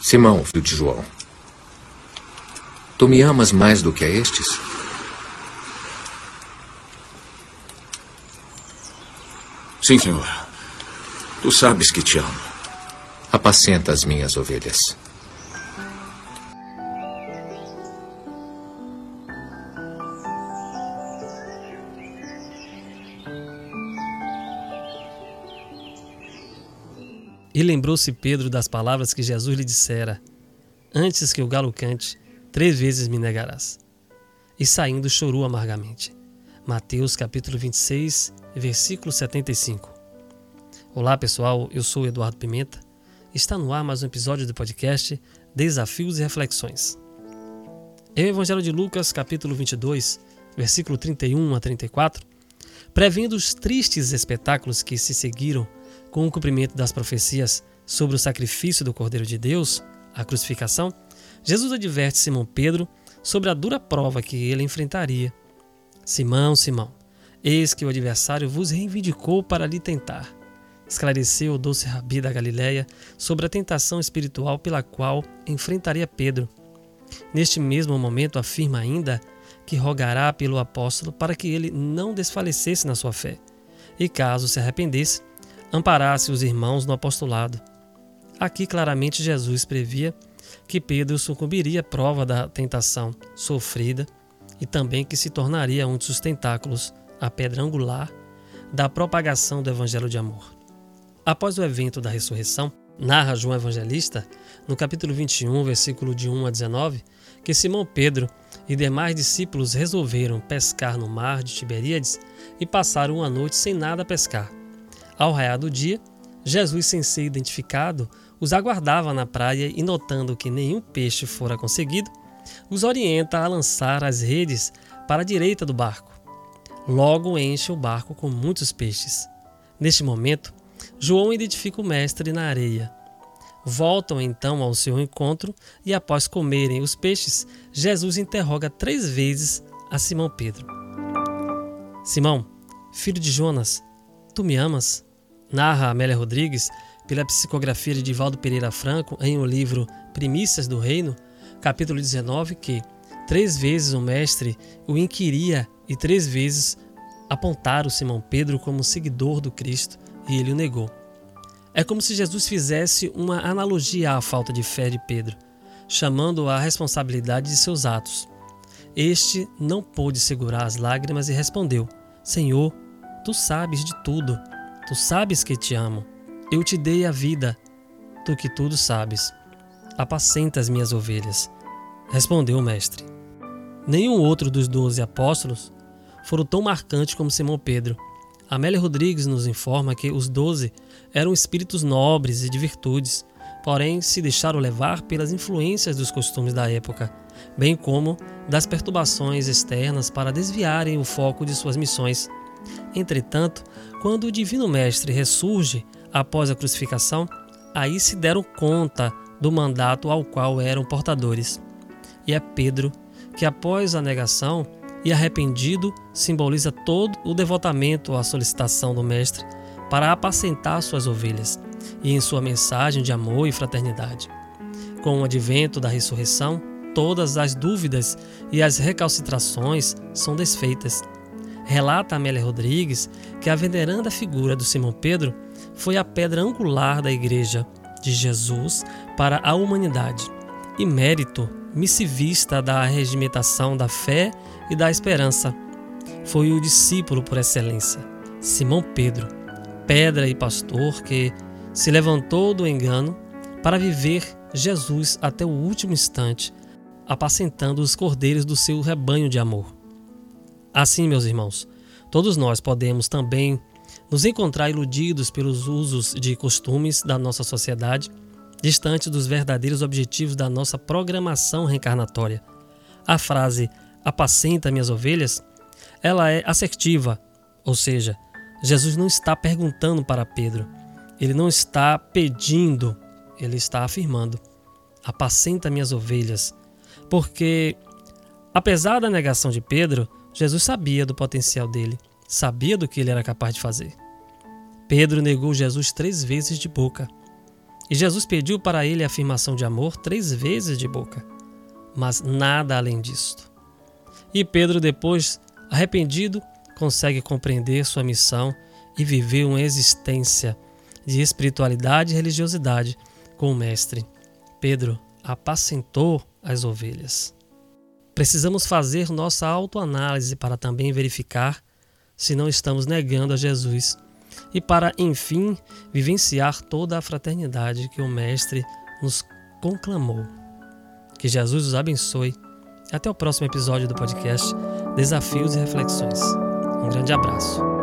Simão, filho de João, tu me amas mais do que a estes? Sim, senhor. Tu sabes que te amo. Apacenta as minhas ovelhas. E lembrou-se Pedro das palavras que Jesus lhe dissera: Antes que o galo cante, três vezes me negarás. E saindo chorou amargamente. Mateus capítulo 26, versículo 75. Olá pessoal, eu sou Eduardo Pimenta. Está no ar mais um episódio do podcast Desafios e Reflexões. Em o Evangelho de Lucas, capítulo 22, versículo 31 a 34, prevendo os tristes espetáculos que se seguiram com o cumprimento das profecias sobre o sacrifício do Cordeiro de Deus, a crucificação, Jesus adverte Simão Pedro sobre a dura prova que ele enfrentaria. Simão, Simão, eis que o adversário vos reivindicou para lhe tentar. Esclareceu o doce rabi da Galiléia sobre a tentação espiritual pela qual enfrentaria Pedro. Neste mesmo momento afirma ainda que rogará pelo apóstolo para que ele não desfalecesse na sua fé, e caso se arrependesse, amparasse os irmãos no apostolado. Aqui claramente Jesus previa que Pedro sucumbiria à prova da tentação sofrida e também que se tornaria um dos tentáculos, a pedra angular, da propagação do evangelho de amor. Após o evento da ressurreição, narra João Evangelista, no capítulo 21, versículo de 1 a 19, que Simão Pedro e demais discípulos resolveram pescar no mar de Tiberíades e passaram uma noite sem nada pescar. Ao raiar do dia, Jesus, sem ser identificado, os aguardava na praia e, notando que nenhum peixe fora conseguido, os orienta a lançar as redes para a direita do barco. Logo enche o barco com muitos peixes. Neste momento, João identifica o mestre na areia. Voltam então ao seu encontro e, após comerem os peixes, Jesus interroga três vezes a Simão Pedro: Simão, filho de Jonas, tu me amas? Narra Amélia Rodrigues pela psicografia de Divaldo Pereira Franco em o livro Primícias do Reino, capítulo 19, que três vezes o mestre o inquiria e três vezes apontaram Simão Pedro como seguidor do Cristo e ele o negou. É como se Jesus fizesse uma analogia à falta de fé de Pedro, chamando-o à responsabilidade de seus atos. Este não pôde segurar as lágrimas e respondeu: Senhor, tu sabes de tudo Tu sabes que te amo. Eu te dei a vida, tu que tudo sabes. Apacenta as minhas ovelhas. Respondeu o mestre. Nenhum outro dos doze apóstolos foram tão marcantes como Simão Pedro. Amélia Rodrigues nos informa que os doze eram espíritos nobres e de virtudes, porém se deixaram levar pelas influências dos costumes da época, bem como das perturbações externas para desviarem o foco de suas missões. Entretanto, quando o Divino Mestre ressurge após a crucificação, aí se deram conta do mandato ao qual eram portadores. E é Pedro que, após a negação e arrependido, simboliza todo o devotamento à solicitação do Mestre para apacentar suas ovelhas e em sua mensagem de amor e fraternidade. Com o advento da ressurreição, todas as dúvidas e as recalcitrações são desfeitas Relata Amélia Rodrigues que a veneranda figura do Simão Pedro foi a pedra angular da Igreja de Jesus para a humanidade e mérito missivista da regimentação da fé e da esperança. Foi o discípulo por excelência, Simão Pedro, pedra e pastor que se levantou do engano para viver Jesus até o último instante, apacentando os cordeiros do seu rebanho de amor. Assim, meus irmãos, todos nós podemos também nos encontrar iludidos pelos usos de costumes da nossa sociedade, distantes dos verdadeiros objetivos da nossa programação reencarnatória. A frase apacenta minhas ovelhas, ela é assertiva, ou seja, Jesus não está perguntando para Pedro, ele não está pedindo, ele está afirmando: apacenta minhas ovelhas, porque apesar da negação de Pedro, Jesus sabia do potencial dele, sabia do que ele era capaz de fazer. Pedro negou Jesus três vezes de boca. E Jesus pediu para ele a afirmação de amor três vezes de boca, mas nada além disto. E Pedro, depois, arrependido, consegue compreender sua missão e viver uma existência de espiritualidade e religiosidade com o Mestre. Pedro apacentou as ovelhas. Precisamos fazer nossa autoanálise para também verificar se não estamos negando a Jesus e para, enfim, vivenciar toda a fraternidade que o Mestre nos conclamou. Que Jesus os abençoe. Até o próximo episódio do podcast Desafios e Reflexões. Um grande abraço.